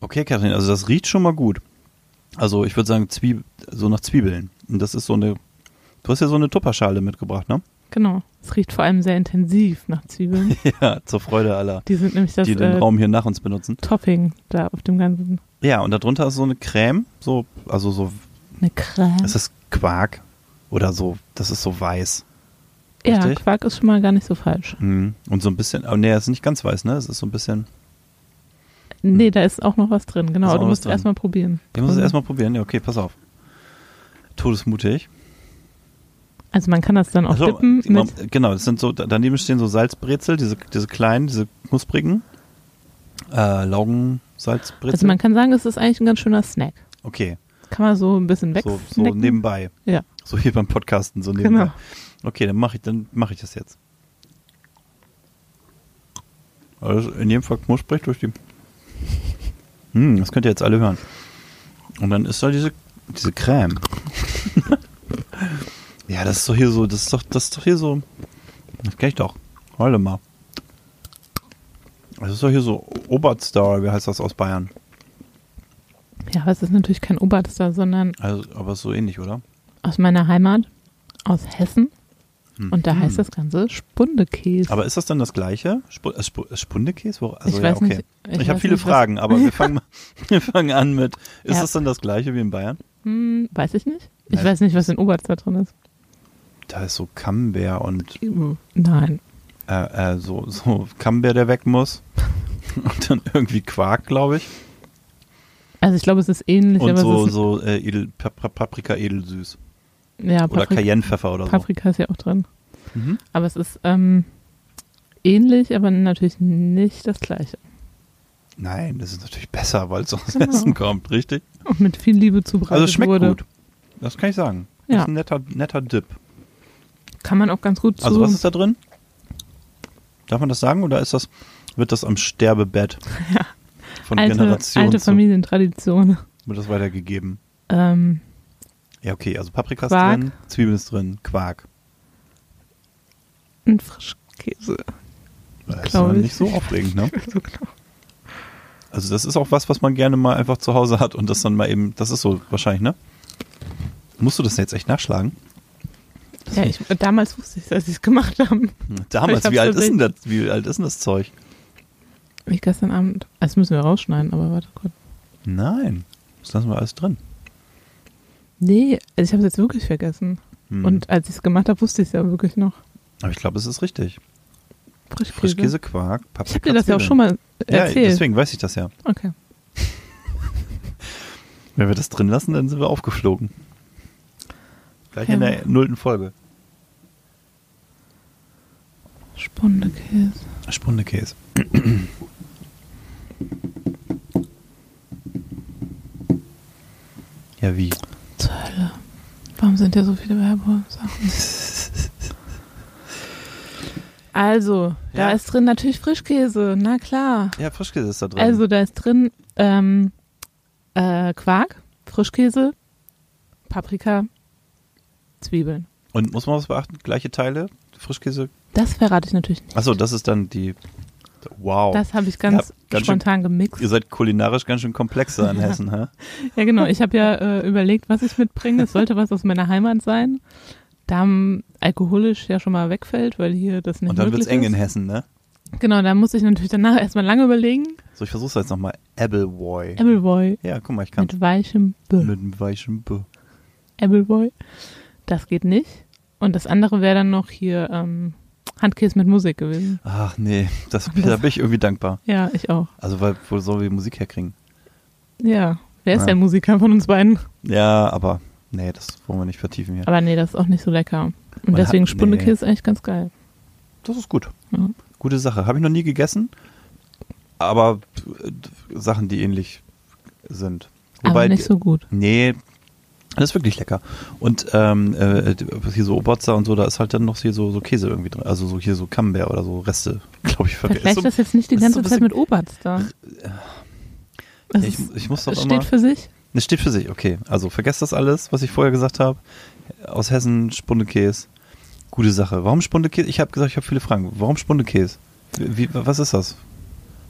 Okay, Kathrin, also das riecht schon mal gut. Also ich würde sagen, Zwieb so nach Zwiebeln. Und das ist so eine. Du hast ja so eine Tupperschale mitgebracht, ne? Genau. Es riecht vor allem sehr intensiv nach Zwiebeln. ja, zur Freude aller, Die sind nämlich das die den äh, Raum hier nach uns benutzen. Topping da auf dem ganzen. Ja, und darunter ist so eine Creme, so, also so, Eine Creme. ist das Quark oder so, das ist so weiß. ja, richtig? Quark ist schon mal gar nicht so falsch. Mhm. Und so ein bisschen, oh nee, es ist nicht ganz weiß, ne? Es ist so ein bisschen, Nee, da ist auch noch was drin. Genau, du musst erstmal probieren. ich muss es Mhm. erstmal probieren. Ja, okay, pass auf. Todesmutig. Also man kann das dann auch Also, dippen mit. genau, das sind so, daneben stehen so Salzbrezel, diese, diese kleinen, diese knusprigen, äh, Laugensalzbrezel. Also man kann sagen, es ist eigentlich ein ganz schöner Snack. okay, Kann man so ein bisschen weg. so, so nebenbei. Ja. So hier beim Podcasten, so nebenbei. Genau. Okay, dann mache ich, dann mache ich das jetzt. Also in jedem Fall knusprig durch die. Hm, das könnt ihr jetzt alle hören. Und dann ist da diese, diese Creme. ja, das ist doch hier so, das ist doch, das ist doch hier so. Das kenn ich doch. Warte mal. Das ist doch hier so Obertstar, wie heißt das aus Bayern? Ja, aber es ist natürlich kein Oberster, sondern Also, aber so ähnlich, oder? aus meiner Heimat, aus Hessen. Und da heißt das Ganze Spundekäse. Aber ist das dann das gleiche? Sp äh, Sp äh, Spundekäse? Also, ich ja, okay. nicht. Ich, habe viele nicht, Fragen, aber wir fangen, wir fangen an mit, ist Ja. das dann das gleiche wie in Bayern? Hm, weiß ich nicht. Ich Nein. weiß nicht, was in Oberster drin ist. Da ist so Camembert und Nein. äh, äh, so, so Camembert, der weg muss. Und dann irgendwie Quark, glaube ich. Also ich glaube, es ist ähnlich, Und so, so äh, edel, Pa- Pa- Paprika edelsüß. Ja, Oder Paprik Cayennepfeffer oder so. Paprika ist ja auch drin. Mhm. Aber es ist ähm, ähnlich, aber natürlich nicht das gleiche. Nein, das ist natürlich besser, weil es aus Genau. Essen kommt, richtig? Und mit viel Liebe zubereitet Also es schmeckt wurde. gut. Das kann ich sagen. Das Ja. ist ein netter, netter Dip. Kann man auch ganz gut zu. Also was ist da drin? Darf man das sagen oder ist das, wird das am Sterbebett Ja. von alte, Generation alte Familientradition. wird das weitergegeben? Ähm, Ja, okay, also Paprika ist Quark. drin, Zwiebeln ist drin, Quark. ein Frischkäse. Das ist ich. nicht so aufregend, ne? So genau. Also das ist auch was, was man gerne mal einfach zu Hause hat und das dann mal eben, das ist so wahrscheinlich, ne? Musst du das jetzt echt nachschlagen? Ja, ich, damals wusste ich, als sie es gemacht haben. Damals, Ich hab's wie alt ist denn das, wie alt ist denn das Zeug? Ich gestern Abend. Das müssen wir rausschneiden, aber warte kurz. Nein, das lassen wir alles drin. Nee, also ich habe es jetzt wirklich vergessen. Hm. Und als ich es gemacht habe, wusste ich es ja wirklich noch. Aber ich glaube, es ist richtig. Frischkäse. Frischkäse, Quark, Paprika, Ich habe dir das ja auch schon mal Ja, erzählt. deswegen weiß ich das ja. Okay. Wenn wir das drin lassen, dann sind wir aufgeflogen. Gleich in Ja. der nullten Folge. Spundekäse. Spundekäse. ja, wie? Hölle. Warum sind hier so viele Werbesachen? Also, da Ja. ist drin natürlich Frischkäse, na klar. Ja, Frischkäse ist da drin. Also, da ist drin ähm, äh, Quark, Frischkäse, Paprika, Zwiebeln. Und muss man was beachten? Gleiche Teile? Frischkäse? Das verrate ich natürlich nicht. Achso, das ist dann die. Wow. Das habe ich ganz ganz schön- spontan gemixt. Ihr seid kulinarisch ganz schön komplexer in. Hessen, hä? Ja, genau. Ich habe ja äh, überlegt, was ich mitbringe. Es sollte was aus meiner Heimat sein. Da alkoholisch ja schon mal wegfällt, weil hier das nicht Und dann möglich wird's eng in Hessen, ne? Genau, da muss ich natürlich danach erstmal lange überlegen. So, ich versuch's jetzt nochmal. Appleboy. Appleboy Ja, guck mal, ich kann mit weichem B. mit einem weichen B. Appleboy. Das geht nicht. Und das andere wäre dann noch hier ähm, Handkäse mit Musik gewesen. Ach nee, das, Das- da bin ich irgendwie dankbar. Ja, ich auch. Also, weil, wo sollen wir Musik herkriegen? Ja. Wer ist Ja. der Musiker von uns beiden? Ja, aber nee, das wollen wir nicht vertiefen hier. Aber nee, das ist auch nicht so lecker. Und Man deswegen hat- nee. Spundekäse ist eigentlich ganz geil. Das ist gut. Ja. Gute Sache. Habe ich noch nie gegessen, aber äh, Sachen, die ähnlich sind. Aber nicht so gut. Nee, das ist wirklich lecker. Und ähm, äh, hier so Oberzer und so, da ist halt dann noch hier so, so Käse irgendwie drin. Also so hier so Camembert oder so Reste, glaube ich. Vergessen. das jetzt nicht die ganze so Zeit mit Oberster. Das ich, ich muss doch es immer. steht für sich. Es steht für sich, okay. Also vergesst das alles, was ich vorher gesagt habe. Aus Hessen Spundekäse. Gute Sache. Warum Spundekäse? Ich habe gesagt, ich habe viele Fragen. Warum Spundekäse? Wie, wie, was ist das?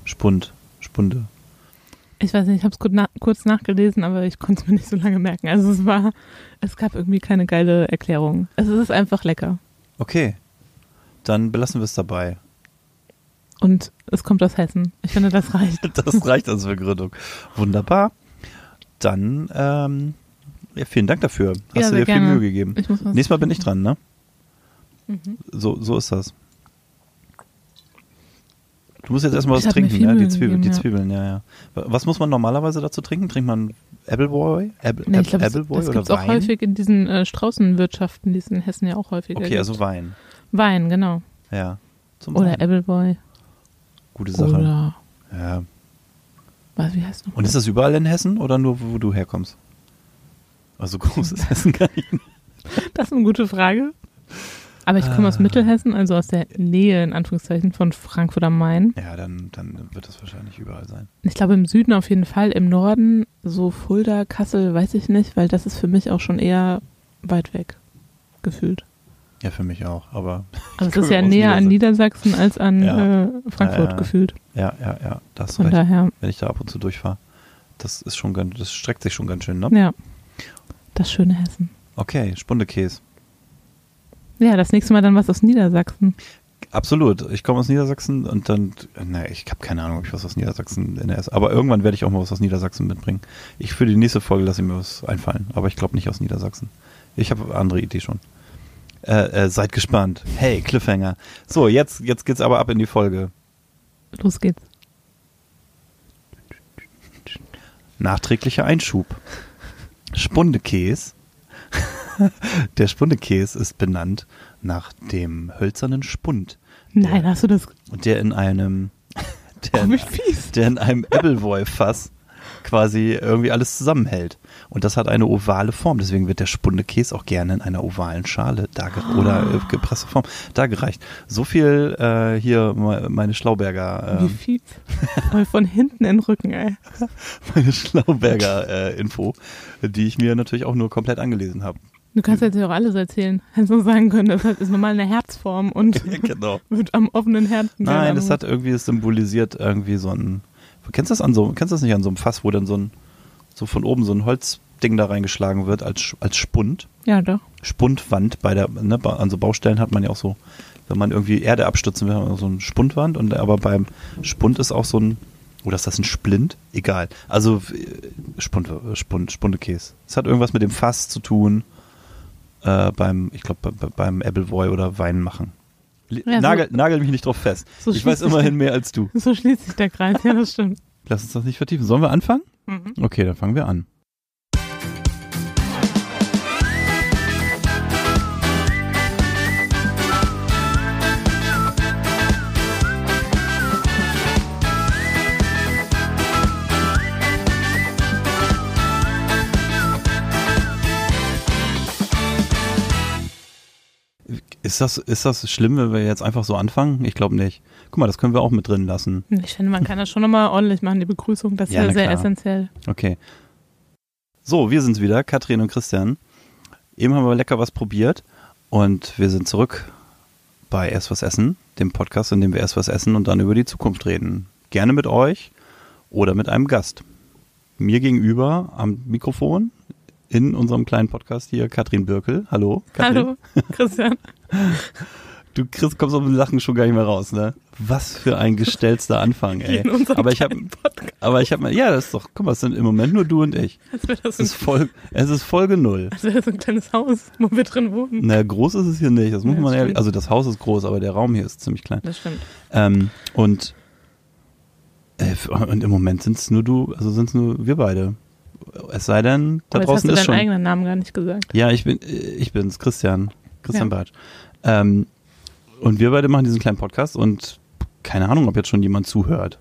Spund. Spunde. Ich weiß nicht, ich habe es kurz, na kurz nachgelesen, aber ich konnte es mir nicht so lange merken. Also es war, es gab irgendwie keine geile Erklärung. Es ist einfach lecker. Okay. Dann belassen wir es dabei. Und es kommt aus Hessen. Ich finde, das reicht. Das reicht als Begründung. Wunderbar. Dann, ähm, ja, vielen Dank dafür. Hast Ja, du dir viel gerne. Mühe gegeben. Nächstes Mal bin ich dran, ne? Mhm. So, so ist das. Du musst jetzt erstmal was trinken, ne? Die, Mühe Zwiebeln, gegeben, die ja. Zwiebeln, ja, ja. Was muss man normalerweise dazu trinken? Trinkt man Appleboy? Apple, Nee, ich glaube, das, Appleboy das oder gibt es auch Wein? häufig in diesen äh, Straußenwirtschaften, die es in Hessen ja auch häufiger Okay, gibt. also Wein. Wein, genau. Ja. Zum Oder Wein. Appleboy. Gute Sache. Oder, Ja. was, wie heißt noch? Und ist das überall in Hessen oder nur, wo du herkommst? Also groß ist Hessen gar nicht. Das ist eine gute Frage. Aber ich komme Ah. aus Mittelhessen, also aus der Nähe, in Anführungszeichen, von Frankfurt am Main. Ja, dann, dann wird das wahrscheinlich überall sein. Ich glaube im Süden auf jeden Fall, im Norden, so Fulda, Kassel, weiß ich nicht, weil das ist für mich auch schon eher weit weg, gefühlt. Ja, für mich auch, aber Also es ist ja näher an Niedersachsen. Als an Ja. äh, Frankfurt ja. gefühlt. ja, ja, ja, das Von recht, daher, wenn ich da ab und zu durchfahre. Das ist schon ganz, das streckt sich schon ganz schön, ne? ja, das schöne Hessen. Okay, Spundekäse. Ja, das nächste Mal dann was aus Niedersachsen. Absolut. Ich komme aus Niedersachsen und dann, ne, ich habe keine Ahnung, ob ich was aus Niedersachsen in der esse. Aber irgendwann werde ich auch mal was aus Niedersachsen mitbringen. Ich für die nächste Folge lasse ich mir was einfallen, aber ich glaube nicht aus Niedersachsen. Ich habe andere Idee schon. Äh, äh, seid gespannt. Hey, Cliffhanger. So, jetzt, jetzt geht's aber ab in die Folge. Los geht's. Nachträglicher Einschub. Spundekäse. Der Spundekäse ist benannt nach dem hölzernen Spund, Nein, hast du das? der in einem, der Oh, in, wie fies. der in einem Appleboy-Fass quasi irgendwie alles zusammenhält. Und das hat eine ovale Form. Deswegen wird der Spundekäse auch gerne in einer ovalen Schale darge oder äh, gepresster Form dargereicht. So viel äh, hier me- meine Schlauberger, Wie äh, fies. Voll von hinten in den Rücken, ey. meine Schlauberger äh, Info, die ich mir natürlich auch nur komplett angelesen habe. Du kannst jetzt ja auch alles erzählen. Hättest du sagen können, das ist normal eine Herzform und genau. wird am offenen Herzen. Nein, das hat irgendwie es symbolisiert irgendwie so ein. Kennst du das an so, kennst du das nicht an so einem Fass, wo dann so ein so von oben so ein Holzding da reingeschlagen wird als als Spund, Ja, doch. Spundwand bei der ne, an so Baustellen hat man ja auch so, wenn man irgendwie Erde abstützen will, so ein Spundwand und aber beim Spund ist auch so ein oder ist das ein Splint? Egal. Also äh, Spund, Spund, Spundekäse. Es hat irgendwas mit dem Fass zu tun. Äh, beim, ich glaube, bei, beim Appleboy oder Wein machen. Ja, so- nagel, nagel mich nicht drauf fest. So ich weiß immerhin mehr als du. So schließt sich der Kreis, ja, das stimmt. Lass uns das nicht vertiefen. Sollen wir anfangen? Mhm. Okay, dann fangen wir an. Ist das, ist das schlimm, wenn wir jetzt einfach so anfangen? Ich glaube nicht. Guck mal, das können wir auch mit drin lassen. Ich finde, man kann das schon nochmal ordentlich machen, die Begrüßung. Das ist Ja, ja, sehr klar. essentiell. Okay. So, wir sind's wieder, Katrin und Christian. Eben haben wir lecker was probiert und wir sind zurück bei Erst was essen, dem Podcast, in dem wir erst was essen und dann über die Zukunft reden. Gerne mit euch oder mit einem Gast. Mir gegenüber am Mikrofon in unserem kleinen Podcast hier Katrin Birkel. Hallo. Katrin. Hallo, Christian. Du Chris, kommst aus dem Lachen schon gar nicht mehr raus, ne? Was für ein gestellster Anfang, ey. Aber ich habe aber ich habe mal, ja, das ist doch, guck mal, es sind im Moment nur du und ich. Das, Es ist, Fol es ist Folge null. als wäre das ein kleines Haus, wo wir drin wohnen. Na, groß ist es hier nicht, das muss Ja, man das ehrlich, stimmt. also das Haus ist groß, aber der Raum hier ist ziemlich klein. Das stimmt. Ähm, und, äh, und im Moment sind es nur du, also sind es nur wir beide. Es sei denn, da Aber jetzt hast draußen du ist deinen schon. eigenen Namen gar nicht gesagt. Ja, ich bin, ich bin's, Christian. Christian Ja. Bartsch. Ähm, und wir beide machen diesen kleinen Podcast und keine Ahnung, ob jetzt schon jemand zuhört.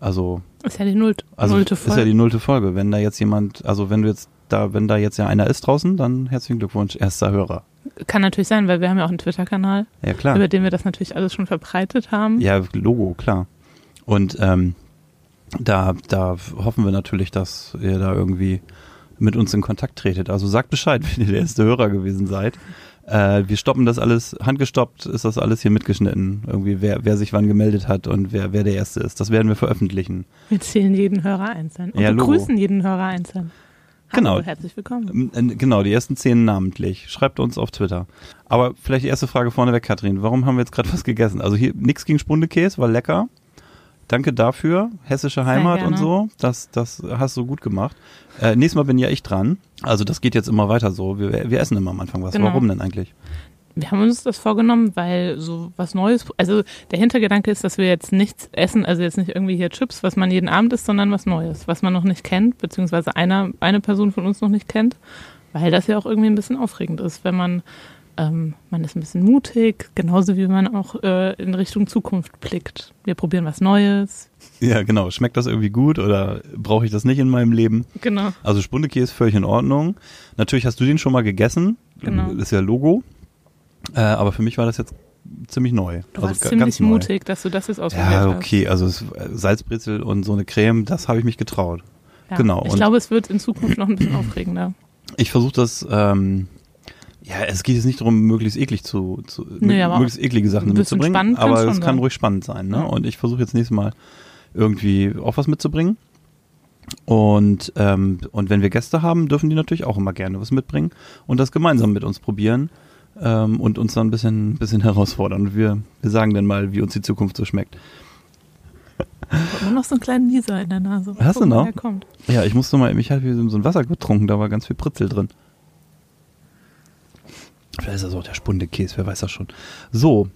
Also, Ist ja die Nullt, also nullte ist ja Folge. die nullte Folge. Wenn da jetzt jemand, also wenn du jetzt da, wenn da jetzt ja einer ist draußen, dann herzlichen Glückwunsch, erster Hörer. Kann natürlich sein, weil wir haben ja auch einen Twitter-Kanal, Ja, klar. über den wir das natürlich alles schon verbreitet haben. Ja, Logo, klar. Und ähm, da, da hoffen wir natürlich, dass ihr da irgendwie mit uns in Kontakt tretet. Also sagt Bescheid, wenn ihr der erste Hörer gewesen seid. Äh, wir stoppen das alles, handgestoppt ist das alles hier mitgeschnitten. Irgendwie, wer, wer sich wann gemeldet hat und wer, wer der Erste ist. Das werden wir veröffentlichen. Wir zählen jeden Hörer einzeln und Ja, begrüßen jeden Hörer einzeln. Genau. Hallo, herzlich willkommen. Ähm, äh, Genau, die ersten zehn namentlich. Schreibt uns auf Twitter. Aber vielleicht die erste Frage vorneweg, Katrin. Warum haben wir jetzt gerade was gegessen? Also hier nichts gegen Spundekäse, war lecker. Danke dafür. Hessische Heimat und so. Das, das hast du gut gemacht. Äh, nächstes Mal bin ja ich dran. Also das geht jetzt immer weiter so. Wir, wir essen immer am Anfang was. Genau. Warum denn eigentlich? Wir haben uns das vorgenommen, weil so was Neues, also der Hintergedanke ist, dass wir jetzt nichts essen, also jetzt nicht irgendwie hier Chips, was man jeden Abend isst, sondern was Neues, was man noch nicht kennt, beziehungsweise einer, eine Person von uns noch nicht kennt, weil das ja auch irgendwie ein bisschen aufregend ist, wenn man, ähm, man ist ein bisschen mutig, genauso wie man auch äh, in Richtung Zukunft blickt. Wir probieren was Neues. Ja, genau. Schmeckt das irgendwie gut oder brauche ich das nicht in meinem Leben? Genau. Also Spundekäse ist völlig in Ordnung. Natürlich hast du den schon mal gegessen. Genau. Das ist ja Logo. Äh, aber für mich war das jetzt ziemlich neu. Du also warst ga- ziemlich neu. mutig, dass du das jetzt ausprobiert Ja, hast. okay. Also es, Salzbrezel und so eine Creme, das habe ich mich getraut. Ja. Genau, Ich und- glaube, es wird in Zukunft noch ein bisschen aufregender. Ich versuche das, ähm, ja, es geht jetzt nicht darum, möglichst eklig zu, zu aber möglichst eklige Sachen mitzubringen, spannend aber es kann ruhig spannend sein, ne? Und ich versuche jetzt nächstes Mal irgendwie auch was mitzubringen. Und, ähm, und wenn wir Gäste haben, dürfen die natürlich auch immer gerne was mitbringen und das gemeinsam mit uns probieren ähm, und uns dann ein bisschen, bisschen herausfordern. Und wir, wir sagen dann mal, wie uns die Zukunft so schmeckt. Ich habe nur noch so einen kleinen Nieser in der Nase. Hast du noch? Ja, ich musste mal, ich hatte so ein Wasser getrunken, da war ganz viel Pritzel drin. Vielleicht ist das auch der Spundekäse, wer weiß das schon. So,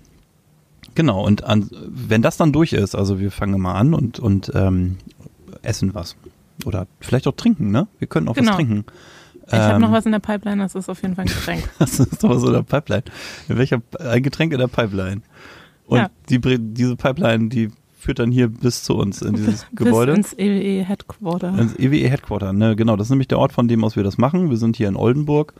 genau, und an, wenn das dann durch ist, also wir fangen mal an und, und ähm, essen was. Oder vielleicht auch trinken, ne? Wir können auch Genau. was trinken. Ich habe Ähm, noch was in der Pipeline, das ist auf jeden Fall ein Getränk. Das ist doch so der Pipeline. In welcher, ein Getränk in der Pipeline. Und Ja. die, diese Pipeline, die führt dann hier bis zu uns in dieses Gebäude. Bis ins EWE Headquarter. Ins EWE Headquarter, ne, genau. Das ist nämlich der Ort, von dem aus wir das machen. Wir sind hier in Oldenburg.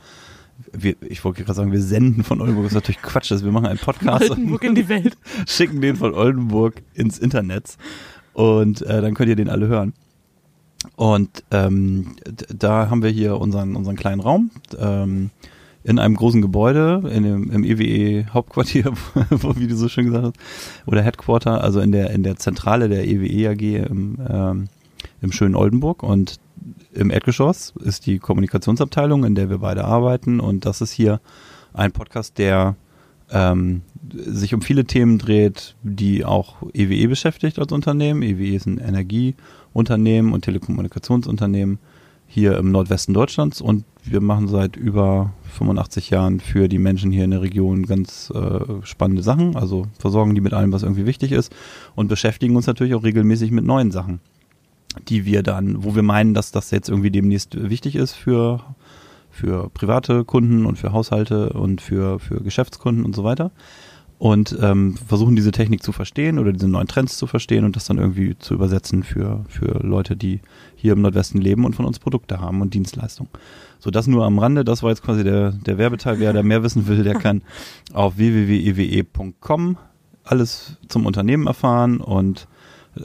Wir, ich wollte gerade sagen, wir senden von Oldenburg. Das ist natürlich Quatsch. dass Wir machen einen Podcast Oldenburg in die Welt. schicken den von Oldenburg ins Internet. Und äh, dann könnt ihr den alle hören. Und ähm, da haben wir hier unseren, unseren kleinen Raum ähm, in einem großen Gebäude, in dem, im EWE Hauptquartier, wo, wie du so schön gesagt hast, oder Headquarter, also in der, in der Zentrale der EWE AG im, ähm, im schönen Oldenburg. Und im Erdgeschoss ist die Kommunikationsabteilung, in der wir beide arbeiten. Und das ist hier ein Podcast, der ähm, sich um viele Themen dreht, die auch EWE beschäftigt als Unternehmen. EWE ist ein Energieunternehmen und Telekommunikationsunternehmen hier im Nordwesten Deutschlands und wir machen seit über 85 Jahren für die Menschen hier in der Region ganz äh, spannende Sachen, also versorgen die mit allem, was irgendwie wichtig ist und beschäftigen uns natürlich auch regelmäßig mit neuen Sachen, die wir dann, wo wir meinen, dass das jetzt irgendwie demnächst wichtig ist für für private Kunden und für Haushalte und für, für Geschäftskunden und so weiter. Und ähm, versuchen diese Technik zu verstehen oder diese neuen Trends zu verstehen und das dann irgendwie zu übersetzen für, für Leute, die hier im Nordwesten leben und von uns Produkte haben und Dienstleistungen. So, das nur am Rande. Das war jetzt quasi der, der Werbeteil. Wer da mehr wissen will, der kann auf www.ewe.com alles zum Unternehmen erfahren und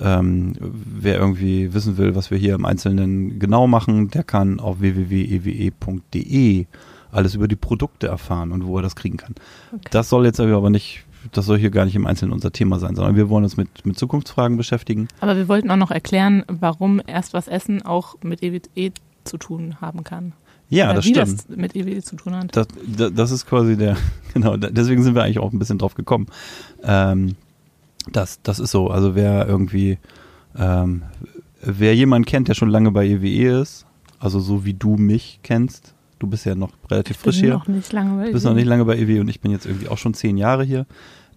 ähm, wer irgendwie wissen will, was wir hier im Einzelnen genau machen, der kann auf www.ewe.de alles über die Produkte erfahren und wo er das kriegen kann. Okay. Das soll jetzt aber nicht, das soll hier gar nicht im Einzelnen unser Thema sein, sondern wir wollen uns mit, mit Zukunftsfragen beschäftigen. Aber wir wollten auch noch erklären, warum erst was essen auch mit EWE zu tun haben kann. Ja, Oder das wie stimmt. das mit EWE zu tun hat. Das, das, das ist quasi der, genau, deswegen sind wir eigentlich auch ein bisschen drauf gekommen. Ähm, das, das ist so. Also wer irgendwie, ähm, wer jemanden kennt, der schon lange bei EWE ist, also so wie du mich kennst, du bist ja noch relativ frisch bin hier, noch nicht lange bei du bist EWE. noch nicht lange bei EWE und ich bin jetzt irgendwie auch schon zehn Jahre hier.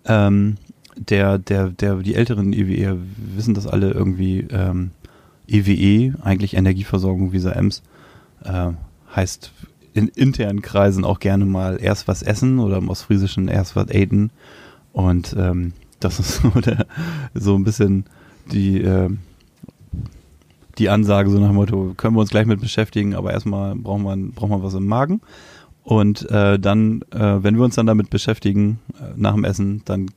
Ähm, der, der, der, die älteren EWE wissen das alle irgendwie, ähm, EWE, eigentlich Energieversorgung Visa Ems, äh, heißt in internen Kreisen auch gerne mal erst was essen oder im Ostfriesischen erst was eten. Und ähm, das ist so, der, so ein bisschen die, ähm, die Ansage so nach dem Motto, können wir uns gleich mit beschäftigen, aber erstmal brauchen wir, brauchen wir was im Magen. Und äh, dann, äh, wenn wir uns dann damit beschäftigen, äh, nach dem Essen, dann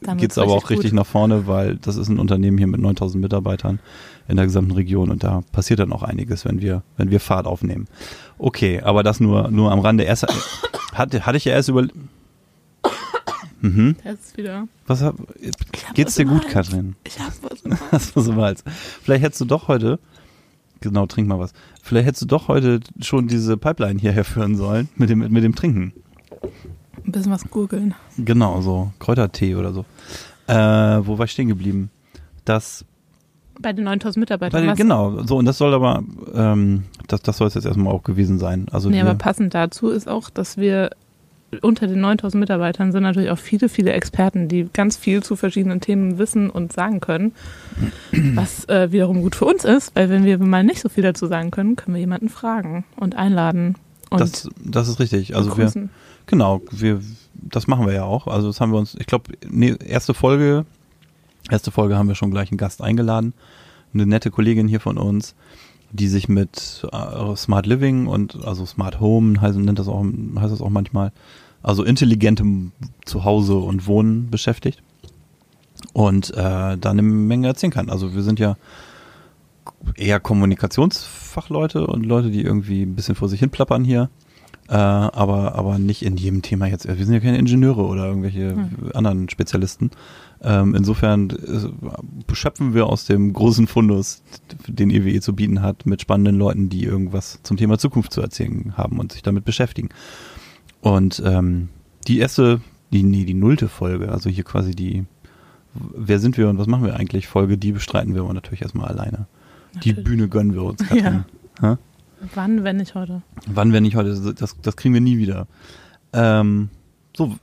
geht's wird's aber auch richtig gut. nach vorne, weil das ist ein Unternehmen hier mit 9000 Mitarbeitern in der gesamten Region und da passiert dann auch einiges, wenn wir, wenn wir Fahrt aufnehmen. Okay, aber das nur, nur am Rande. Erst, Hatte, hatte ich ja erst über. Mhm. Der ist wieder. Was hab, geht's was dir gut. Katrin? Ich hab was im Hals. Hast so im Hals. Vielleicht hättest du doch heute. Genau, trink mal was. Vielleicht hättest du doch heute schon diese Pipeline hierher führen sollen mit dem, mit dem Trinken. Ein bisschen was gurgeln. Genau, so Kräutertee oder so. Äh, wo war ich stehen geblieben? Das Bei den 9000 Bei Mitarbeitern. den, was- genau, so und das soll aber, ähm, das, das soll es jetzt erstmal auch gewesen sein. Also Nee, aber passend dazu ist auch, dass wir unter den 9000 Mitarbeitern sind natürlich auch viele, viele Experten, die ganz viel zu verschiedenen Themen wissen und sagen können. Was äh, wiederum gut für uns ist, weil wenn wir mal nicht so viel dazu sagen können, können wir jemanden fragen und einladen und das, das ist richtig. Also wir, genau, wir, das machen wir ja auch. Also das haben wir uns, ich glaube, nee, erste Folge, erste Folge haben wir schon gleich einen Gast eingeladen, eine nette Kollegin hier von uns, die sich mit äh, Smart Living und also Smart Home heißt, nennt das auch, heißt das auch manchmal, also intelligentem Zuhause und Wohnen beschäftigt und äh, da eine Menge erzählen kann. Also wir sind ja eher Kommunikationsfachleute und Leute, die irgendwie ein bisschen vor sich hin plappern hier. Äh, aber, aber nicht in jedem Thema jetzt. Wir sind ja keine Ingenieure oder irgendwelche anderen Spezialisten. Ähm, insofern äh, schöpfen wir aus dem großen Fundus, den EWE zu bieten hat, mit spannenden Leuten, die irgendwas zum Thema Zukunft zu erzählen haben und sich damit beschäftigen. Und ähm, die erste, die, nee, die nullte Folge, also hier quasi die Wer sind wir und was machen wir eigentlich Folge, die bestreiten wir aber natürlich erstmal alleine. Die Natürlich. Bühne gönnen wir uns, Katrin. Hä? Wann, wenn nicht heute? Wann, wenn nicht heute? Das, das kriegen wir nie wieder. Ähm, so,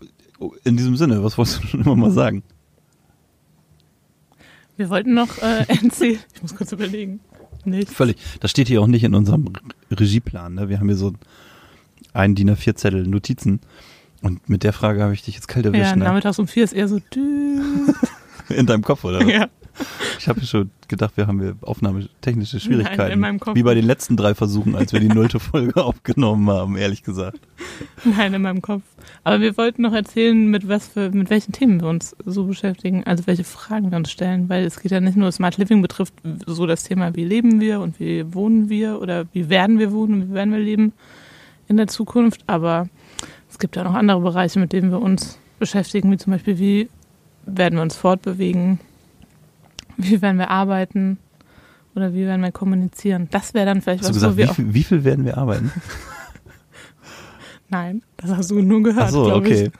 in diesem Sinne, was wolltest du schon immer mal sagen? Wir wollten noch äh, erzählen. Ich muss kurz überlegen. Nicht. Völlig. Das steht hier auch nicht in unserem Re- Regieplan. Ne? Wir haben hier so einen DIN A4-Zettel Notizen. Und mit der Frage habe ich dich jetzt kalt Ja, erwischt. ne? nachmittags um vier ist eher so. In deinem Kopf, oder? was? ja. Ich habe schon gedacht, wir haben hier aufnahmetechnische Nein, Schwierigkeiten. in meinem Kopf Wie bei den letzten drei Versuchen, als wir die nullte Folge aufgenommen haben, ehrlich gesagt. Nein, in meinem Kopf. Aber wir wollten noch erzählen, mit was für, mit welchen Themen wir uns so beschäftigen, also welche Fragen wir uns stellen, weil es geht ja nicht nur Smart Living betrifft, so das Thema, wie leben wir und wie wohnen wir oder wie werden wir wohnen und wie werden wir leben in der Zukunft, aber es gibt ja noch andere Bereiche, mit denen wir uns beschäftigen, wie zum Beispiel, wie werden wir uns fortbewegen, wie werden wir arbeiten oder wie werden wir kommunizieren. Das wäre dann vielleicht Hast du was, wo gesagt, wir wie auch, viel, wie viel werden wir arbeiten? nein, das hast du nur gehört, Ach so, okay. ich.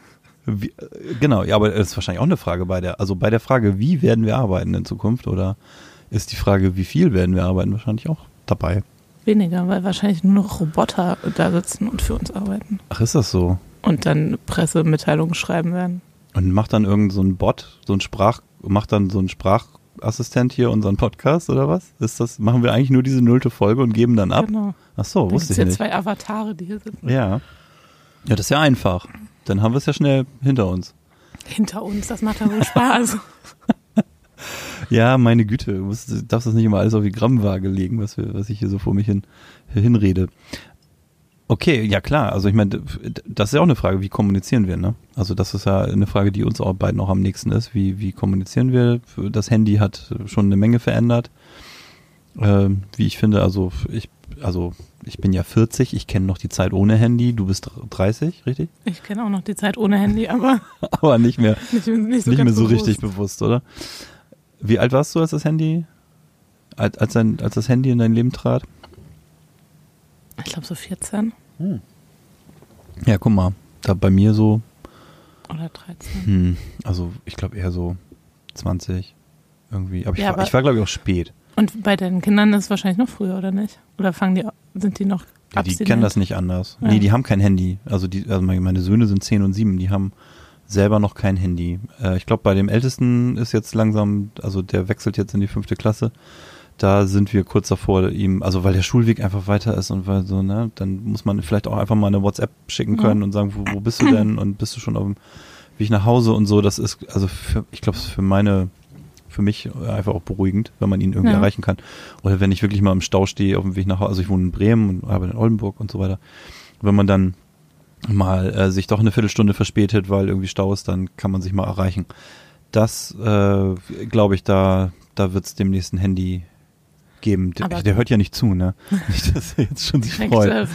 Wie, äh, genau, ja, aber das ist wahrscheinlich auch eine Frage bei der, also bei der Frage, wie werden wir arbeiten in Zukunft oder ist die Frage, wie viel werden wir arbeiten, wahrscheinlich auch dabei. Weniger, weil wahrscheinlich nur noch Roboter da sitzen und für uns arbeiten. Ach, ist das so? Und dann Pressemitteilungen schreiben werden. Und macht dann irgend so ein Bot, so ein Sprach, macht dann so ein Sprachassistent hier unseren Podcast oder was? Ist das, machen wir eigentlich nur diese nullte Folge und geben dann ab? Genau. Ach so, Da wusste ich ja nicht. zwei Avatare, die hier sitzen. Ja. Ja, das ist ja einfach. Dann haben wir es ja schnell hinter uns. Hinter uns, das macht ja wohl Spaß. Ja, meine Güte, du darfst das nicht immer alles auf die Grammwaage legen, was, wir, was ich hier so vor mich hin, hinrede. Okay, ja klar, also ich meine, das ist ja auch eine Frage, wie kommunizieren wir, ne? Also das ist ja eine Frage, die uns auch beiden auch am nächsten ist. Wie, wie kommunizieren wir? Das Handy hat schon eine Menge verändert. Ähm, wie ich finde, also ich, also ich bin ja 40, ich kenne noch die Zeit ohne Handy, du bist 30, richtig? Ich kenne auch noch die Zeit ohne Handy, aber Aber nicht mehr, nicht, nicht so, nicht mehr so bewusst. richtig bewusst, oder? Wie alt warst du, als das Handy, als, als, dein, als das Handy in dein Leben trat? Ich glaube so 14 Ja, guck mal, da bei mir so, oder 13. hm, also ich glaube eher so 20 irgendwie. Aber ich, Ja, war, ich war glaube ich auch spät. Und bei deinen Kindern ist es wahrscheinlich noch früher, oder nicht? Oder fangen die, sind die noch Ja, die kennen das nicht anders. Ja. Nee, die haben kein Handy. Also die, also meine, meine Söhne sind 10 und 7, die haben selber noch kein Handy. Äh, ich glaube, bei dem Ältesten ist jetzt langsam, also der wechselt jetzt in die fünfte Klasse. Da sind wir kurz davor, ihm, also weil der Schulweg einfach weiter ist und weil so, ne, dann muss man vielleicht auch einfach mal eine WhatsApp schicken Ja. können und sagen, wo, wo bist du denn und bist du schon auf dem Weg nach Hause und so. Das ist, also für, ich glaube, für meine, für mich einfach auch beruhigend, wenn man ihn irgendwie Ja. erreichen kann. Oder wenn ich wirklich mal im Stau stehe auf dem Weg nach Hause, also ich wohne in Bremen und arbeite in Oldenburg und so weiter. Wenn man dann mal äh, sich doch eine Viertelstunde verspätet, weil irgendwie Stau ist, dann kann man sich mal erreichen. Das äh, glaube ich, da, da wird es demnächst ein Handy geben. Der, der hört ja nicht zu, ne? Nicht, dass er jetzt schon sich freut.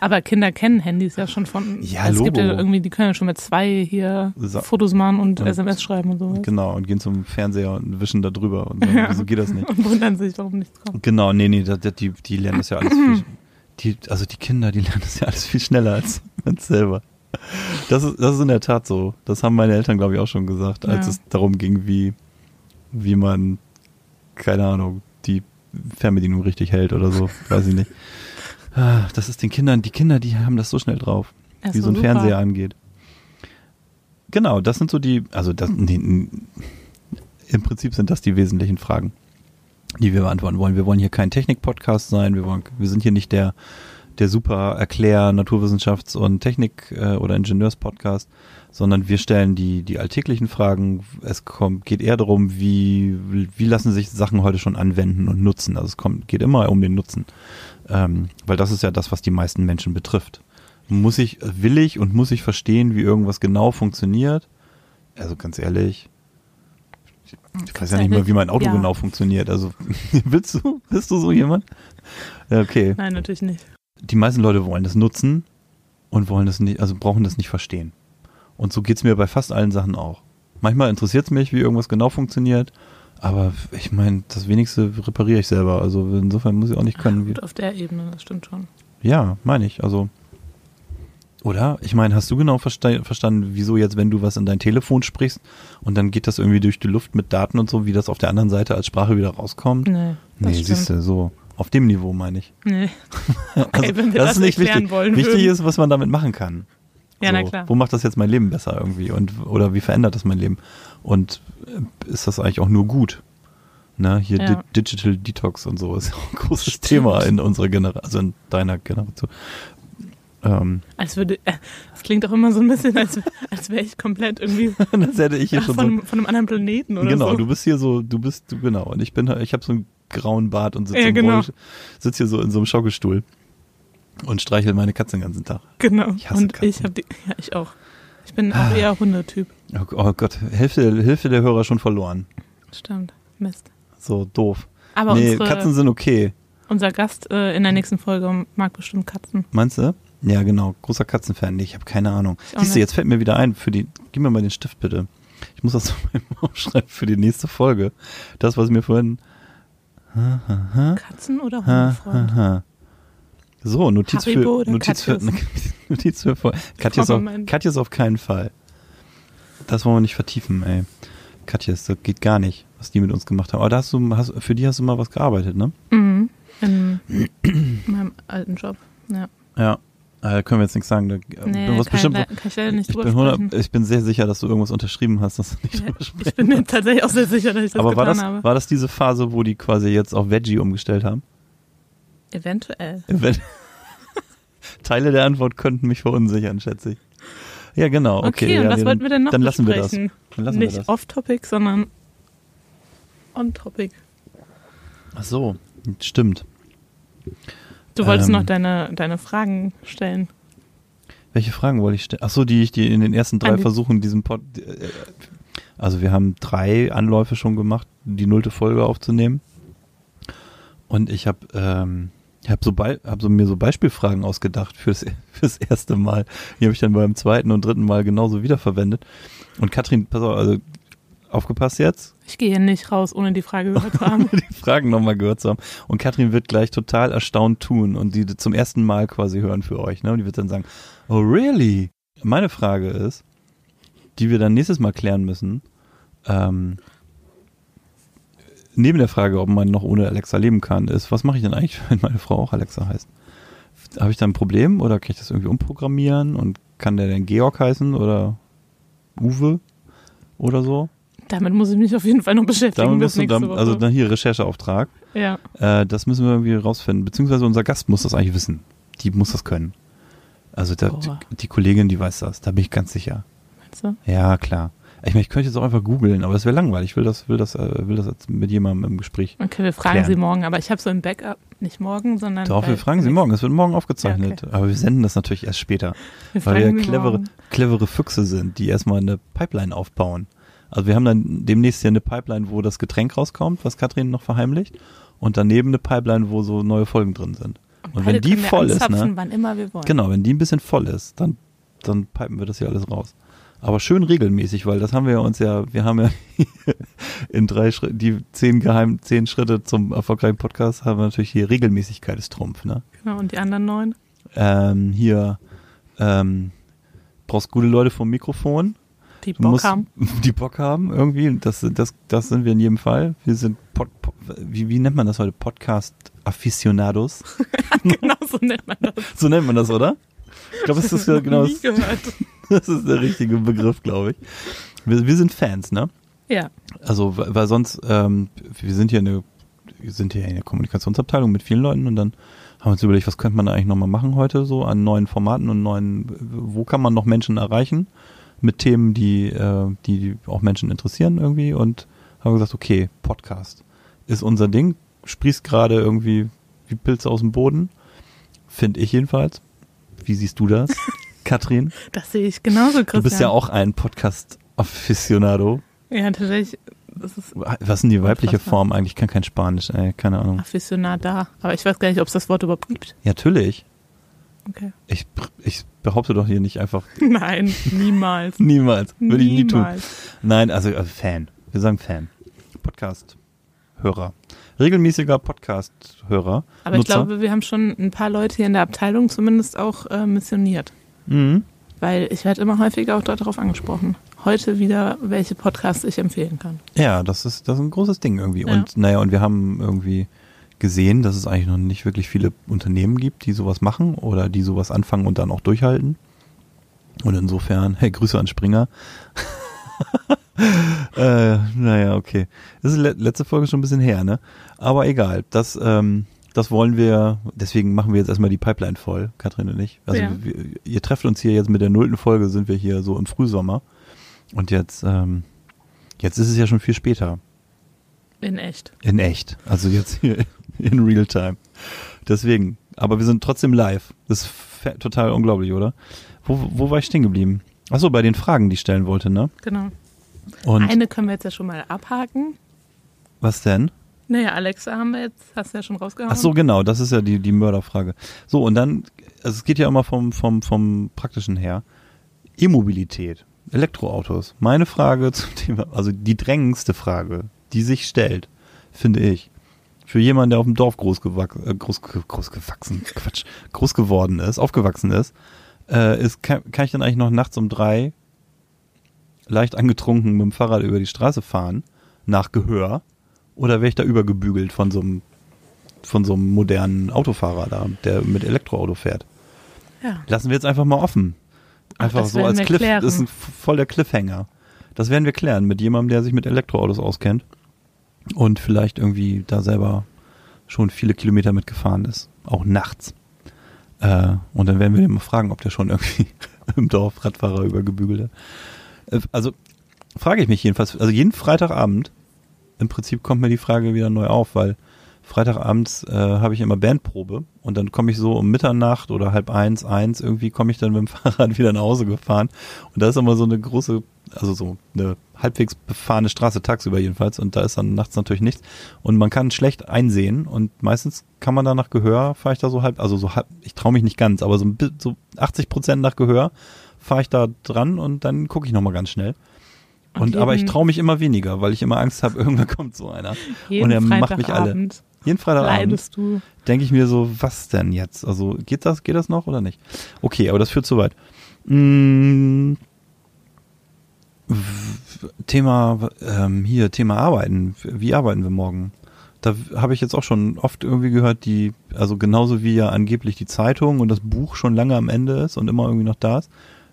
Aber Kinder kennen Handys ja schon von. Ja, also es gibt ja irgendwie, die können ja schon mit zwei hier So. Fotos machen und, Und- SMS schreiben und sowas. Genau, und gehen zum Fernseher und wischen da drüber. Und sagen, wieso geht das nicht? Und wundern sich, warum nichts kommt. Genau, nee, nee, da- da- die, die lernen das ja alles viel, die, also die Kinder, die lernen das ja alles viel schneller als man selber. Das ist, das ist in der Tat so. Das haben meine Eltern, glaube ich, auch schon gesagt, als Ja. es darum ging, wie, wie man, keine Ahnung, die Fernbedienung richtig hält oder so, weiß ich nicht. Ah, Das ist den Kindern, die Kinder, die haben das so schnell drauf, Ja, wie so ein super. Fernseher angeht. Genau, das sind so die, also das, nee, im Prinzip sind das die wesentlichen Fragen, die wir beantworten wollen. Wir wollen hier kein Technik-Podcast sein, wir, wollen, wir sind hier nicht der, der super Erklär-, Naturwissenschafts- und Technik- äh, oder Ingenieurs-Podcast, sondern wir stellen die, die alltäglichen Fragen. Es kommt, geht eher darum, wie, wie lassen sich Sachen heute schon anwenden und nutzen. Also es kommt, geht immer um den Nutzen. Ähm, weil das ist ja das, was die meisten Menschen betrifft. Muss ich, will ich und muss ich verstehen, wie irgendwas genau funktioniert? Also ganz ehrlich, ich weiß ja nicht mal, ehrlich, wie mein Auto ja. genau funktioniert. Also willst du, bist du so jemand? Okay. Nein, natürlich nicht. Die meisten Leute wollen das nutzen und wollen das nicht, also brauchen das nicht verstehen. Und so geht's mir bei fast allen Sachen auch. Manchmal interessiert es mich, wie irgendwas genau funktioniert, aber ich meine, das wenigste repariere ich selber. Also insofern muss ich auch nicht können. Gut, auf der Ebene, das stimmt schon. ja, meine ich. Also oder? Ich meine, hast du genau verste verstanden, wieso jetzt, wenn du was in dein Telefon sprichst und dann geht das irgendwie durch die Luft mit Daten und so, wie das auf der anderen Seite als Sprache wieder rauskommt? Nee, das Nee, stimmt. siehst du, so. Auf dem Niveau meine ich. Nee. Okay, wenn wir das, das ist nicht wichtig. wollen Wichtig würden. ist, was man damit machen kann. Ja, so, na klar. Wo macht das jetzt mein Leben besser irgendwie? Und, oder wie verändert das mein Leben? Und äh, ist das eigentlich auch nur gut? Ne, hier Ja. Di Digital Detox und so ist ja auch ein großes Stimmt. Thema in unserer Generation, also in deiner Generation. Ähm, Als würde, äh, es klingt doch immer so ein bisschen, als, als wäre ich komplett irgendwie das hätte ich hier schon so. von, von einem anderen Planeten oder Genau, so. du bist hier so, du bist, du, genau. Und ich bin, ich habe so einen grauen Bart und sitze Ja, genau. Sitz hier so in so einem Schaukelstuhl und streichel meine Katze den ganzen Tag. Genau. Ich hasse Und Katzen. ich habe die, ja, ich auch. Ich bin Ah. auch eher Hundetyp. Oh, oh Gott, Hälfte, Hälfte der Hörer schon verloren. Stimmt. Mist. So doof. Aber nee, unsere, Katzen sind okay. unser Gast äh, in der nächsten Folge mag bestimmt Katzen. Meinst du? Ja, genau. Großer Katzenfan. Nee, ich habe keine Ahnung. Siehst du, jetzt fällt mir wieder ein, für die, gib mir mal den Stift bitte. Ich muss das mal aufschreiben für die nächste Folge. Das, was mir vorhin. Ha, ha, ha, Katzen oder Hundefreund? So, Notiz Haribo für, Notiz für, Katjes? Notiz für, Vol- Katjes brauche auf, Katjes auf keinen Fall. Das wollen wir nicht vertiefen, ey. Katjes, das geht gar nicht, was die mit uns gemacht haben. Aber da hast du, hast, für die hast du mal was gearbeitet, ne? Mhm. In meinem alten Job. Ja. Ja. Äh, können wir jetzt nichts sagen. Da, Nee, was kann, bestimmt, kann ich leider nicht ich, bin sprechen. 100, ich bin sehr sicher, dass du irgendwas unterschrieben hast, dass du nicht Ja, ich bin mir tatsächlich auch sehr sicher, dass ich das Aber war getan das, habe. war das diese Phase, wo die quasi jetzt auf Veggie umgestellt haben? Eventuell. Wenn- Teile der Antwort könnten mich verunsichern, schätze ich. Ja, genau. Okay, Okay, und ja, was nee, wollten wir denn noch dann lassen wir das. Dann lassen wir Nicht das. off-topic, sondern on-topic. Ach so, stimmt. Du wolltest Ähm. noch deine, deine Fragen stellen. Welche Fragen wollte ich stellen? Ach so, die ich die in den ersten drei An Versuchen diesen Pod. äh, Also wir haben drei Anläufe schon gemacht, die nullte Folge aufzunehmen. Und ich habe ähm, ich hab so, Bei- hab so mir so Beispielfragen ausgedacht fürs, fürs erste Mal. Die habe ich dann beim zweiten und dritten Mal genauso wiederverwendet. Und Katrin, pass auf, also aufgepasst jetzt, Ich gehe hier nicht raus, ohne die Frage gehört zu haben. die Fragen nochmal gehört zu haben. Und Katrin wird gleich total erstaunt tun und die zum ersten Mal quasi hören für euch. Ne? Und die wird dann sagen, oh really? Meine Frage ist, die wir dann nächstes Mal klären müssen, ähm, neben der Frage, ob man noch ohne Alexa leben kann, ist, was mache ich denn eigentlich, wenn meine Frau auch Alexa heißt? Habe ich da ein Problem oder kann ich das irgendwie umprogrammieren und kann der denn Georg heißen oder Uwe oder so? Damit muss ich mich auf jeden Fall noch beschäftigen Damit bis du nächste Woche. also dann hier Rechercheauftrag. ja. Äh, das müssen wir irgendwie rausfinden. Beziehungsweise unser Gast muss das eigentlich wissen. Die muss das können. Also da, die, die Kollegin, die weiß das. Da bin ich ganz sicher. Meinst du? Ja, klar. Ich meine, ich könnte jetzt auch einfach googeln, aber das wäre langweilig. Ich will das, will das, äh, will das jetzt mit jemandem im Gespräch. Okay, wir fragen Klären. sie morgen, aber ich habe so ein Backup, nicht morgen, sondern. Doch, wir fragen sie morgen. Es wird morgen aufgezeichnet. Ja, Aber wir senden das natürlich erst später. Wir weil wir clevere, morgen. clevere Füchse sind, die erstmal eine Pipeline aufbauen. Also wir haben dann demnächst hier eine Pipeline, wo das Getränk rauskommt, was Katrin noch verheimlicht. und daneben eine Pipeline, wo so neue Folgen drin sind. Und Beide wenn die voll ist, ne? wann immer wir wollen. Genau, wenn die ein bisschen voll ist, dann, dann pipen wir das hier alles raus. Aber schön regelmäßig, weil das haben wir ja uns ja, wir haben ja in drei Schritten, die zehn geheim, zehn Schritte zum erfolgreichen Podcast haben wir natürlich hier Regelmäßigkeit ist Trumpf, ne? Genau, und die anderen neun? Ähm, hier, ähm, brauchst gute Leute vom Mikrofon. Die Bock musst- haben. Die Bock haben, irgendwie. Das, das, das sind wir in jedem Fall. Wir sind, Pod, Pod, wie, wie nennt man das heute? Podcast-Aficionados. genau so nennt man das. So nennt man das, oder? Ich glaube, es ist ja genau, gehört. das ist der richtige Begriff, glaube ich. Wir, wir sind Fans, ne? Ja, Also, weil sonst, ähm, wir sind hier eine, wir sind hier in der Kommunikationsabteilung mit vielen Leuten und dann haben wir uns überlegt, was könnte man da eigentlich nochmal machen heute so an neuen Formaten und neuen, wo kann man noch Menschen erreichen mit Themen, die, äh, die auch Menschen interessieren irgendwie und haben gesagt, okay, Podcast ist unser Ding, sprießt gerade irgendwie wie Pilze aus dem Boden, finde ich jedenfalls. Wie siehst du das, Katrin? das sehe ich genauso, Christian. Du bist ja auch ein Podcast-Aficionado. Ja, tatsächlich, Was ist denn die weibliche Unfassbar. Form eigentlich? Ich kann kein Spanisch, ey, keine Ahnung. Afficionada. Aber ich weiß gar nicht, ob es das Wort überhaupt gibt. Ja, natürlich. Okay. Ich, ich behaupte doch hier nicht einfach Nein, niemals. niemals. Würde ich nie tun. Niemals. Nein, also äh, Fan. Wir sagen Fan. Podcast-Hörer. Regelmäßiger Podcast-Hörer. Aber ich Nutzer. glaube, wir haben schon ein paar Leute hier in der Abteilung zumindest auch äh, missioniert. Mhm. Weil ich werde immer häufiger auch darauf angesprochen. Heute wieder, welche Podcasts ich empfehlen kann. Ja, das ist, das ist ein großes Ding irgendwie. Ja. Und naja, und wir haben irgendwie gesehen, dass es eigentlich noch nicht wirklich viele Unternehmen gibt, die sowas machen oder die sowas anfangen und dann auch durchhalten. Und insofern, hey, Grüße an Springer. äh, naja, okay. Das ist le letzte Folge schon ein bisschen her, ne? Aber egal. Das, ähm, das wollen wir, deswegen machen wir jetzt erstmal die Pipeline voll, Katrin und ich. Also Ja. wir, ihr trefft uns hier jetzt mit der nullten Folge, sind wir hier so im Frühsommer. Und jetzt, ähm, jetzt ist es ja schon viel später. In echt. In echt. Also jetzt hier in real time. Deswegen. Aber wir sind trotzdem live. Das ist total unglaublich, oder? Wo, wo war ich stehen geblieben? Achso, bei den Fragen, die ich stellen wollte, ne? Genau. Und Eine können wir jetzt ja schon mal abhaken. was denn? Naja, Alexa haben wir jetzt, hast du ja schon rausgehauen. Ach so, genau, das ist ja die, die Mörderfrage. So, und dann, also es geht ja immer vom, vom, vom Praktischen her. E-Mobilität, Elektroautos. Meine Frage zum Thema, also die drängendste Frage, die sich stellt, finde ich, für jemanden, der auf dem Dorf groß, gewack, äh, groß, groß gewachsen, Quatsch, groß geworden ist, aufgewachsen ist, äh, ist kann, kann ich dann eigentlich noch nachts um drei leicht angetrunken mit dem Fahrrad über die Straße fahren, nach Gehör, oder wäre ich da übergebügelt von so einem von so einem modernen Autofahrer da, der mit Elektroauto fährt. Ja. Lassen wir jetzt einfach mal offen. Einfach das so als Cliff, klären. das ist ein voll der Cliffhanger. Das werden wir klären mit jemandem, der sich mit Elektroautos auskennt und vielleicht irgendwie da selber schon viele Kilometer mitgefahren ist, auch nachts. Äh, und dann werden wir den mal fragen, ob der schon irgendwie im Dorf Radfahrer übergebügelt hat. Äh, also frage ich mich jedenfalls, also jeden Freitagabend im Prinzip kommt mir die Frage wieder neu auf, weil Freitagabends äh, habe ich immer Bandprobe und dann komme ich so um Mitternacht oder halb eins, eins, irgendwie komme ich dann mit dem Fahrrad wieder nach Hause gefahren und da ist immer so eine große, also so eine halbwegs befahrene Straße, tagsüber jedenfalls und da ist dann nachts natürlich nichts und man kann schlecht einsehen und meistens kann man da nach Gehör, fahre ich da so halb, also so halb, ich traue mich nicht ganz, aber so, so 80 Prozent nach Gehör fahre ich da dran und dann gucke ich nochmal ganz schnell. Und Und, aber ich traue mich immer weniger, weil ich immer Angst habe, irgendwann kommt so einer. Und er macht mich alle. Jeden Freitagabend denke ich mir so, was denn jetzt? Also geht das, geht das noch oder nicht? Okay, aber das führt zu weit. W- Thema ähm, hier, Thema Arbeiten. Wie arbeiten wir morgen? Da habe ich jetzt auch schon oft irgendwie gehört, die, also genauso wie ja angeblich die Zeitung und das Buch schon lange am Ende ist und immer irgendwie noch da ist,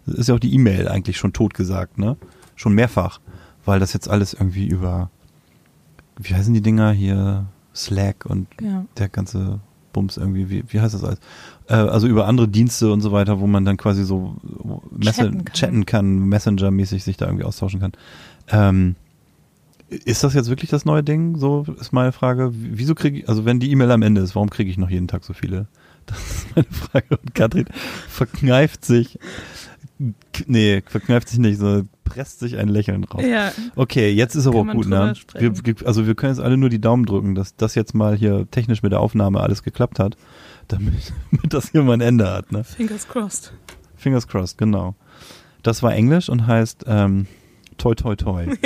ist ja auch die E-Mail eigentlich schon totgesagt, ne? Schon mehrfach, weil das jetzt alles irgendwie über, wie heißen die Dinger hier, Slack und Ja. der ganze Bums irgendwie, wie, wie heißt das alles? Äh, also über andere Dienste und so weiter, wo man dann quasi so Messe Chatten kann. chatten kann, Messenger-mäßig sich da irgendwie austauschen kann. Ähm, ist das jetzt wirklich das neue Ding? So ist meine Frage. Wieso kriege ich, also wenn die E-Mail am Ende ist, warum kriege ich noch jeden Tag so viele? Das ist meine Frage. Und Katrin verkneift sich, nee, verkneift sich nicht, so presst sich ein Lächeln raus. Ja, Okay, jetzt ist aber auch gut, ne? Wir, also wir können jetzt alle nur die Daumen drücken, dass das jetzt mal hier technisch mit der Aufnahme alles geklappt hat, damit, damit das hier mal ein Ende hat, ne? fingers crossed. Fingers crossed, genau. Das war Englisch und heißt ähm, toi toi toi.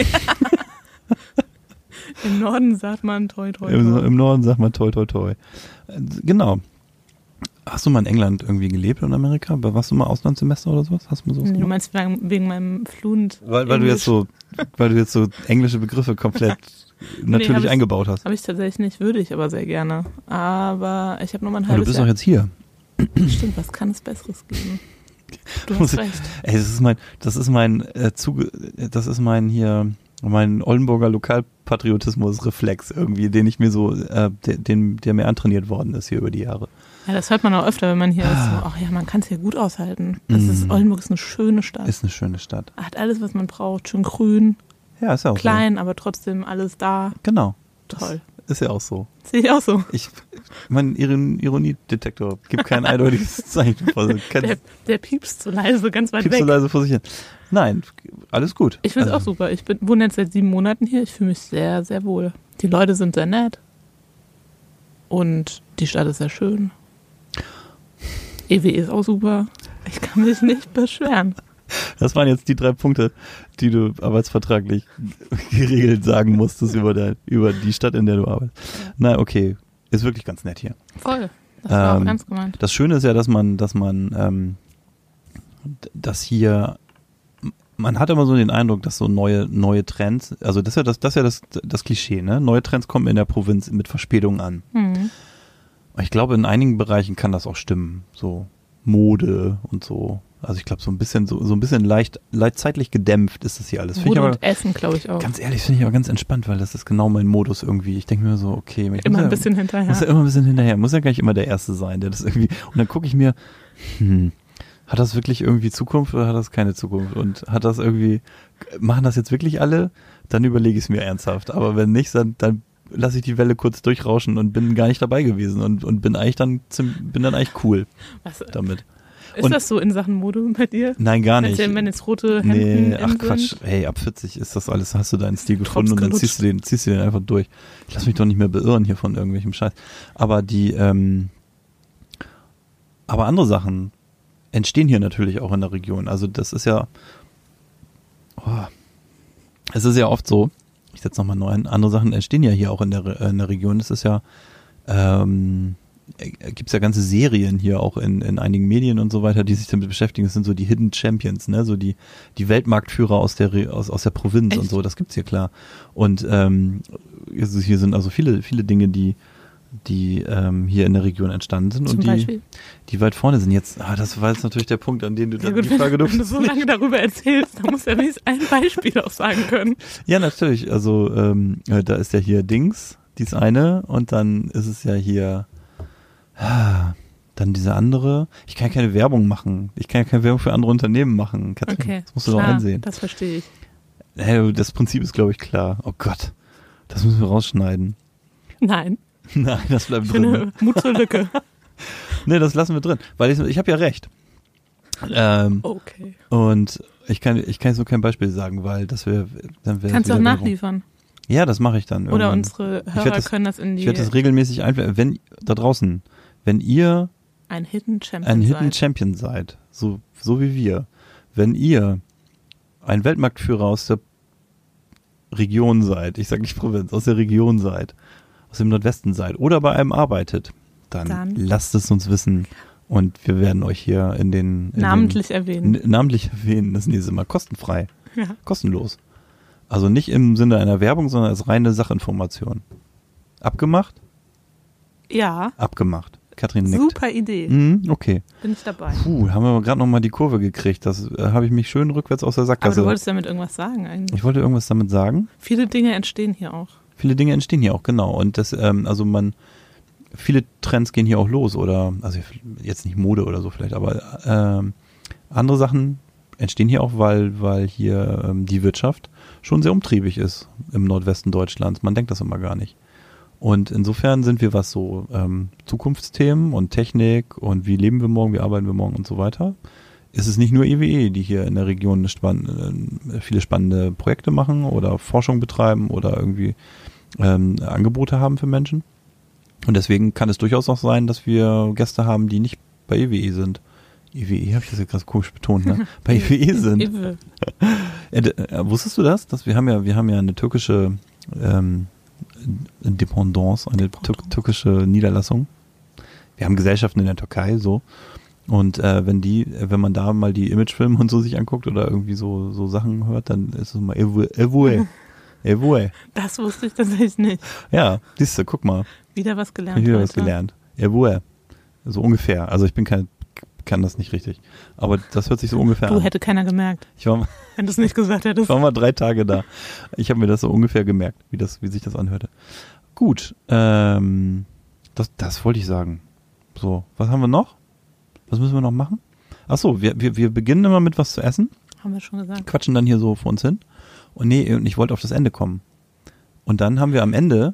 Im Norden sagt man toi toi Im, toi. Im Norden sagt man toi toi toi. Genau. Hast du mal in England irgendwie gelebt in Amerika? Warst du mal Auslandssemester oder sowas? Hast du mal sowas Du meinst wegen, meinem Fluent Weil, weil du jetzt so, weil du jetzt so englische Begriffe komplett natürlich ich- eingebaut hast. Habe ich tatsächlich nicht, würde ich aber sehr gerne. Aber ich habe nur mal ein Aber du halbes bist Jahr. doch jetzt hier. Stimmt, was kann es Besseres geben? Du hast recht. Ey, das ist mein, das ist mein äh, Zuge, das ist mein hier, mein Oldenburger Lokalpatriotismus-Reflex irgendwie, den ich mir so, äh, der, den, der mir antrainiert worden ist hier über die Jahre. Ja, das hört man auch öfter, wenn man hier ist. Ah. So, ach ja, man kann es hier gut aushalten. Das Mm. ist, Oldenburg ist eine schöne Stadt. Ist eine schöne Stadt. Hat alles, was man braucht. Schön grün, Ja, ist ja auch klein, aber trotzdem alles da. so. Genau. Toll. Ist ja auch so. Sehe ich auch so. Ich, mein Iron Ironiedetektor gibt kein eindeutiges Zeichen. Also Der, der piepst so leise, ganz weit piepst weg. so leise vor sich hin. Nein, alles gut. Ich finde es Also, auch super. Ich bin, wohne jetzt seit sieben Monaten hier. Ich fühle mich sehr, sehr wohl. Die Leute sind sehr nett. Und die Stadt ist sehr schön. EW ist auch super. Ich kann mich nicht beschweren. Das waren jetzt die drei Punkte, die du arbeitsvertraglich geregelt sagen musstest über, der, über die Stadt, in der du arbeitest. Na, okay. Ist wirklich ganz nett hier. Voll. Das war Ähm, auch ernst gemeint. Das Schöne ist ja, dass man, dass man, ähm, dass hier, man hat immer so den Eindruck, dass so neue, neue Trends, also das ist ja das, das ist ja das, das Klischee, ne? Neue Trends kommen in der Provinz mit Verspätung an. Mhm. Ich glaube, in einigen Bereichen kann das auch stimmen. So Mode und so. Also ich glaube, so ein bisschen, so, so ein bisschen leicht, leicht zeitlich gedämpft ist das hier alles. Finde ich Mode aber, und Essen, glaube ich auch. ganz ehrlich, finde ich aber ganz entspannt, weil das ist genau mein Modus irgendwie. Ich denke mir so, okay, ich muss Immer ja, ein bisschen muss ja hinterher. immer ein bisschen hinterher. Muss ja gar nicht immer der Erste sein, der das irgendwie. Und dann gucke ich mir, hm, hat das wirklich irgendwie Zukunft oder hat das keine Zukunft? Und hat das irgendwie, machen das jetzt wirklich alle? Dann überlege ich es mir ernsthaft. Aber wenn nicht, dann, dann lasse ich die Welle kurz durchrauschen und bin gar nicht dabei gewesen und, und bin eigentlich dann, bin dann eigentlich cool Was, damit. ist und- das so in Sachen Mode bei dir? Nein, gar nicht. Wenn jetzt rote Hemden Nee, ach sind? Quatsch. Hey, ab 40 ist das alles, hast du deinen Stil gefunden und dann ziehst du den, ziehst du den einfach durch. Ich lass mich doch nicht mehr beirren hier von irgendwelchem Scheiß. Aber die, ähm, aber andere Sachen entstehen hier natürlich auch in der Region. Also das ist ja, oh, es ist ja oft so, ich setze nochmal neu an, andere Sachen entstehen ja hier auch in der, äh, in der Region. Das ist ja, ähm, gibt es ja ganze Serien hier auch in, in einigen Medien und so weiter, die sich damit beschäftigen. Das sind so die Hidden Champions, ne? So die, die Weltmarktführer aus der aus, aus der Provinz Echt? und so, das gibt's hier klar. Und ähm, also hier sind also viele, viele Dinge, die, die ähm, hier in der Region entstanden sind Zum und die, Beispiel. die weit vorne sind. Jetzt, ah, das war jetzt natürlich der Punkt, an dem du Ja, dann gut, die wenn, Frage wenn du durftest so lange darüber erzählst, dann musst du ja wenigstens ein Beispiel auch sagen können. Ja, natürlich. Also ähm, äh, da ist ja hier Dings, dies eine, und dann ist es ja hier ah, dann diese andere. Ich kann ja keine Werbung machen. Ich kann ja keine Werbung für andere Unternehmen machen, Katrin. Okay. Das musst du doch Klar, einsehen. Das verstehe ich. Hey, das Prinzip ist, glaube ich, klar. Oh Gott. Das müssen wir rausschneiden. Nein, Nein, das bleibt drin. finde Mut zur Lücke. Nee, das lassen wir drin. Weil ich, ich habe ja recht. Ähm, Okay. Und ich kann, ich kann jetzt nur kein Beispiel sagen, weil das wäre, Kannst du auch nachliefern. Ja, das mache ich dann. Oder irgendwann. unsere werd Hörer das- können das in die Ich werde das regelmäßig einblenden. Wenn da draußen, wenn ihr ein Hidden Champion ein Hidden seid. Champion seid, so, so wie wir, wenn ihr ein Weltmarktführer aus der Region seid, ich sage nicht Provinz, aus der Region seid, aus dem Nordwesten seid oder bei einem arbeitet, dann, Dann- lasst es uns wissen und wir werden euch hier in den in namentlich den, erwähnen. namentlich erwähnen, das nächste Mal kostenfrei, Ja. kostenlos. Also nicht im Sinne einer Werbung, sondern als reine Sachinformation. Abgemacht? ja, Abgemacht. Katrin nickt. super Idee. Mhm, okay. Bin ich dabei. Puh, haben wir gerade noch mal die Kurve gekriegt. Das äh, habe ich mich schön rückwärts aus der Aber Sackgasse. du wolltest damit irgendwas sagen eigentlich. ich wollte irgendwas damit sagen. Viele Dinge entstehen hier auch. Viele Dinge entstehen hier auch, genau. Und das, ähm, also man, viele Trends gehen hier auch los oder, also jetzt nicht Mode oder so vielleicht, aber ähm, andere Sachen entstehen hier auch, weil, weil hier ähm, die Wirtschaft schon sehr umtriebig ist im Nordwesten Deutschlands. Man denkt das immer gar nicht. Und insofern sind wir, was so ähm, Zukunftsthemen und Technik und wie leben wir morgen, wie arbeiten wir morgen und so weiter, ist es nicht nur EWE, die hier in der Region spann äh, viele spannende Projekte machen oder Forschung betreiben oder irgendwie ähm, Angebote haben für Menschen. Und deswegen kann es durchaus auch sein, dass wir Gäste haben, die nicht bei EWE sind. EWE, habe ich das jetzt gerade komisch betont, ne? Bei EWE sind. Ewe. Äh, äh, wusstest du das? Dass wir haben ja, wir haben ja eine türkische ähm, Dependance, eine tür türkische Niederlassung. Wir haben Gesellschaften in der Türkei, so. Und äh, wenn die, wenn man da mal die Imagefilme und so sich anguckt oder irgendwie so so Sachen hört, dann ist es mal Ewe, Ewe. Das wusste ich tatsächlich nicht. Ja, siehst du, guck mal, Wieder was gelernt. ich wieder was heute. gelernt. Ewe. So ungefähr. Also ich bin kein, kann das nicht richtig. Aber das hört sich so ungefähr Du an. hätte keiner gemerkt, Ich war, wenn du es nicht gesagt Ich hättest. war mal drei Tage da. Ich habe mir das so ungefähr gemerkt, wie, das, wie sich das anhörte. Gut, ähm, das, das wollte ich sagen. So, was haben wir noch? Was müssen wir noch machen? Ach so, wir, wir, wir beginnen immer mit was zu essen, Haben wir schon gesagt. quatschen dann hier so vor uns hin. Und nee, und ich wollte auf das Ende kommen. Und dann haben wir am Ende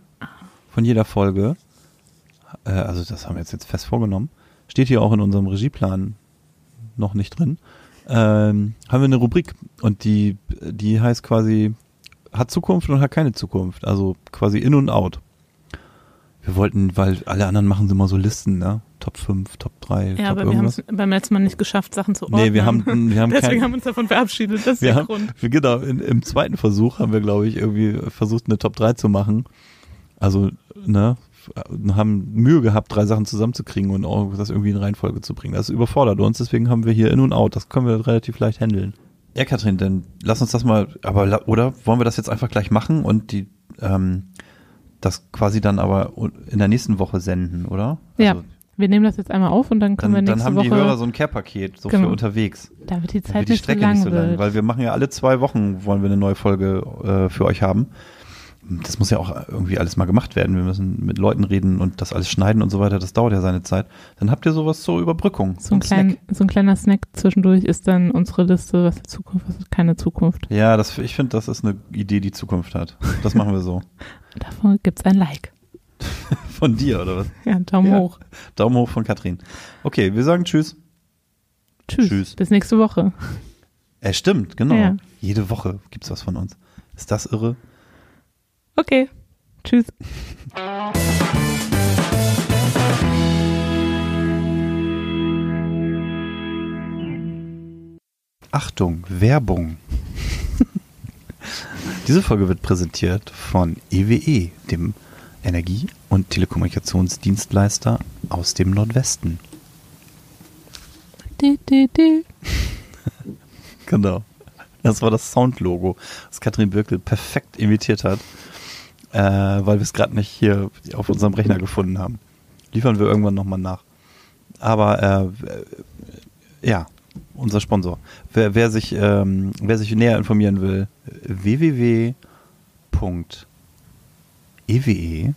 von jeder Folge, äh, also das haben wir jetzt, jetzt fest vorgenommen, steht hier auch in unserem Regieplan noch nicht drin, ähm, haben wir eine Rubrik und die, die heißt quasi hat Zukunft und hat keine Zukunft. Also quasi in und out. Wir wollten, weil alle anderen machen immer so Listen, ne? Top 5, Top 3, Ja, Top aber wir haben es beim letzten Mal nicht geschafft, Sachen zu ordnen. Nee, wir haben, wir haben Deswegen kein, haben wir uns davon verabschiedet. Das ist wir der haben, Grund. wir, genau, in, im zweiten Versuch haben wir, glaube ich, irgendwie versucht, eine Top 3 zu machen. Also, ne, haben Mühe gehabt, drei Sachen zusammenzukriegen und auch das irgendwie in Reihenfolge zu bringen. Das überfordert uns, deswegen haben wir hier In und Out. Das können wir relativ leicht handeln. Ja, Katrin, dann lass uns das mal, aber oder wollen wir das jetzt einfach gleich machen und die, ähm, das quasi dann aber in der nächsten Woche senden, oder? Ja, Also, Wir nehmen das jetzt einmal auf und dann können dann, wir dann nächste haben Woche, die Hörer so ein Care-Paket, so Genau. für unterwegs. da wird die Dann Zeit wird die nicht, Strecke so lang nicht so lang, wird. weil wir machen ja alle zwei Wochen, wollen wir eine neue Folge äh, für euch haben. Das muss ja auch irgendwie alles mal gemacht werden. Wir müssen mit Leuten reden und das alles schneiden und so weiter. Das dauert ja seine Zeit. Dann habt ihr sowas zur Überbrückung. so, ein klein, so ein kleiner Snack zwischendurch ist dann unsere Liste, was ist Zukunft, was ist keine Zukunft. Ja, das, ich finde, das ist eine Idee, die Zukunft hat. Das machen wir so. Davon gibt's ein Like. Von dir, oder was? Ja, Daumen Ja. hoch. Daumen hoch von Katrin. Okay, wir sagen Tschüss. Tschüss. Tschüss. Bis nächste Woche. Äh, stimmt, genau. Ja. Jede Woche gibt's was von uns. Ist das irre? Okay. Tschüss. Achtung, Werbung. Diese Folge wird präsentiert von EWE, dem Energie- und Telekommunikationsdienstleister aus dem Nordwesten. Du, du, du. Genau. Das war das Soundlogo, das Katrin Birkel perfekt imitiert hat, äh, weil wir es gerade nicht hier auf unserem Rechner gefunden haben. Liefern wir irgendwann nochmal nach. Aber äh, ja, unser Sponsor. Wer, wer, sich, ähm, wer sich näher informieren will, www.ewe.com